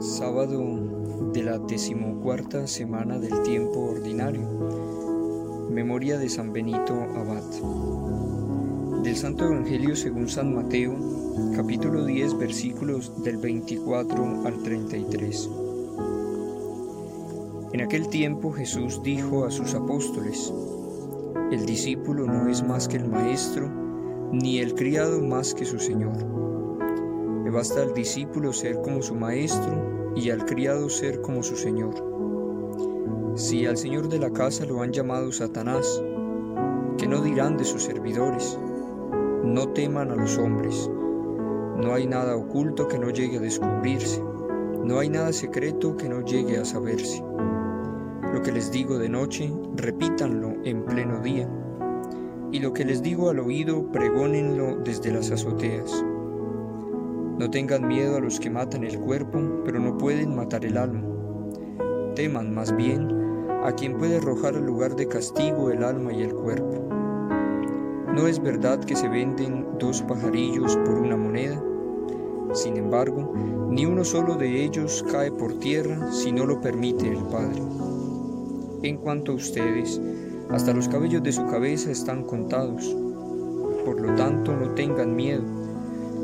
Sábado de la decimocuarta semana del tiempo ordinario. Memoria de San Benito Abad. Del Santo Evangelio según San Mateo, capítulo 10, versículos del 24 al 33. En aquel tiempo Jesús dijo a sus apóstoles, El discípulo no es más que el maestro, ni el criado más que su Señor. Basta al discípulo ser como su maestro y al criado ser como su señor. Si al señor de la casa lo han llamado Satanás, ¿qué no dirán de sus servidores? No teman a los hombres. No hay nada oculto que no llegue a descubrirse. No hay nada secreto que no llegue a saberse. Lo que les digo de noche, repítanlo en pleno día. Y lo que les digo al oído, pregónenlo desde las azoteas. No tengan miedo a los que matan el cuerpo, pero no pueden matar el alma. Teman más bien a quien puede arrojar al lugar de castigo el alma y el cuerpo. ¿No es verdad que se venden dos pajarillos por una moneda? Sin embargo, ni uno solo de ellos cae por tierra si no lo permite el Padre. En cuanto a ustedes, hasta los cabellos de su cabeza están contados. Por lo tanto, no tengan miedo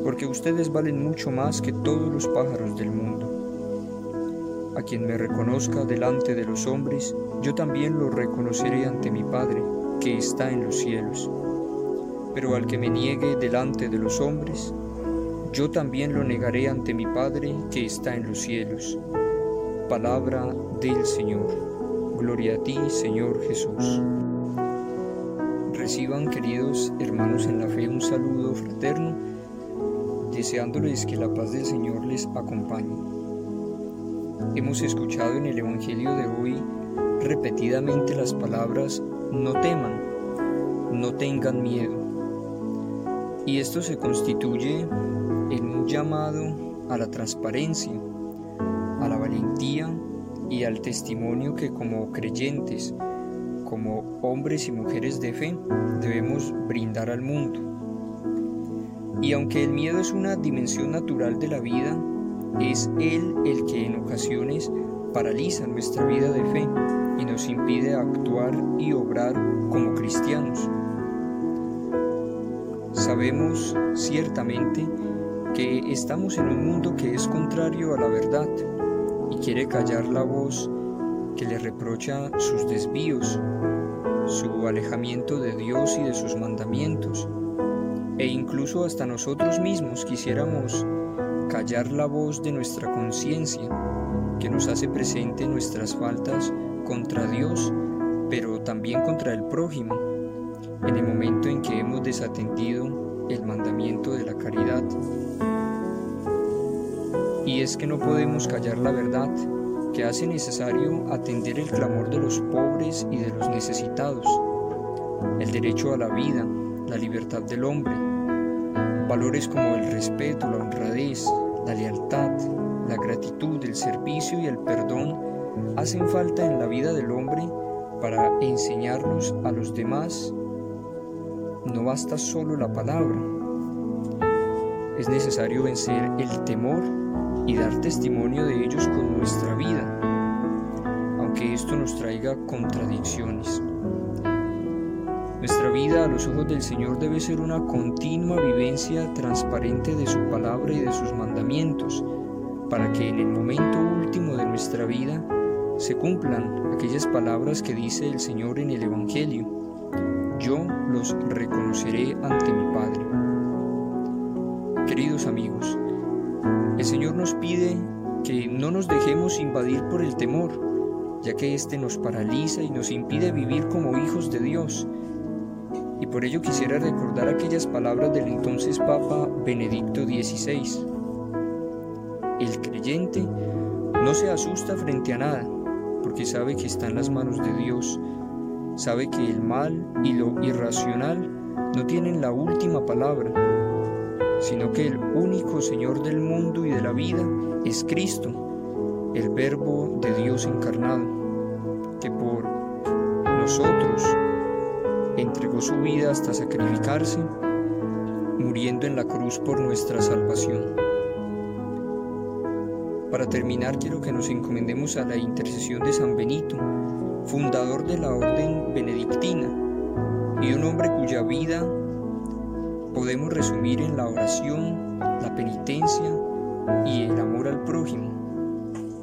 porque ustedes valen mucho más que todos los pájaros del mundo. A quien me reconozca delante de los hombres, yo también lo reconoceré ante mi Padre, que está en los cielos. Pero al que me niegue delante de los hombres, yo también lo negaré ante mi Padre, que está en los cielos. Palabra del Señor. Gloria a ti, Señor Jesús. Reciban, queridos hermanos en la fe, un saludo fraterno deseándoles que la paz del Señor les acompañe. Hemos escuchado en el Evangelio de hoy repetidamente las palabras no teman, no tengan miedo. Y esto se constituye en un llamado a la transparencia, a la valentía y al testimonio que como creyentes, como hombres y mujeres de fe, debemos brindar al mundo. Y aunque el miedo es una dimensión natural de la vida, es Él el que en ocasiones paraliza nuestra vida de fe y nos impide actuar y obrar como cristianos. Sabemos ciertamente que estamos en un mundo que es contrario a la verdad y quiere callar la voz que le reprocha sus desvíos, su alejamiento de Dios y de sus mandamientos hasta nosotros mismos quisiéramos callar la voz de nuestra conciencia que nos hace presente nuestras faltas contra Dios, pero también contra el prójimo, en el momento en que hemos desatendido el mandamiento de la caridad. Y es que no podemos callar la verdad, que hace necesario atender el clamor de los pobres y de los necesitados, el derecho a la vida, la libertad del hombre, valores como el respeto, la honradez, la lealtad, la gratitud, el servicio y el perdón hacen falta en la vida del hombre para enseñarlos a los demás. No basta solo la palabra, es necesario vencer el temor y dar testimonio de ellos con nuestra vida, aunque esto nos traiga contradicciones. Nuestra vida a los ojos del Señor debe ser una continua vivencia transparente de su palabra y de sus mandamientos, para que en el momento último de nuestra vida se cumplan aquellas palabras que dice el Señor en el Evangelio. Yo los reconoceré ante mi Padre. Queridos amigos, el Señor nos pide que no nos dejemos invadir por el temor, ya que éste nos paraliza y nos impide vivir como hijos de Dios y por ello quisiera recordar aquellas palabras del entonces Papa Benedicto XVI. El creyente no se asusta frente a nada, porque sabe que está en las manos de Dios, sabe que el mal y lo irracional no tienen la última palabra, sino que el único Señor del mundo y de la vida es Cristo, el Verbo de Dios encarnado, que por nosotros entregó su vida hasta sacrificarse, muriendo en la cruz por nuestra salvación. Para terminar, quiero que nos encomendemos a la intercesión de San Benito, fundador de la orden benedictina, y un hombre cuya vida podemos resumir en la oración, la penitencia y el amor al prójimo,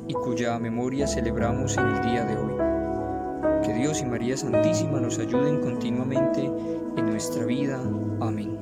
y cuya memoria celebramos en el día de hoy. Que Dios y María Santísima nos ayuden continuamente en nuestra vida. Amén.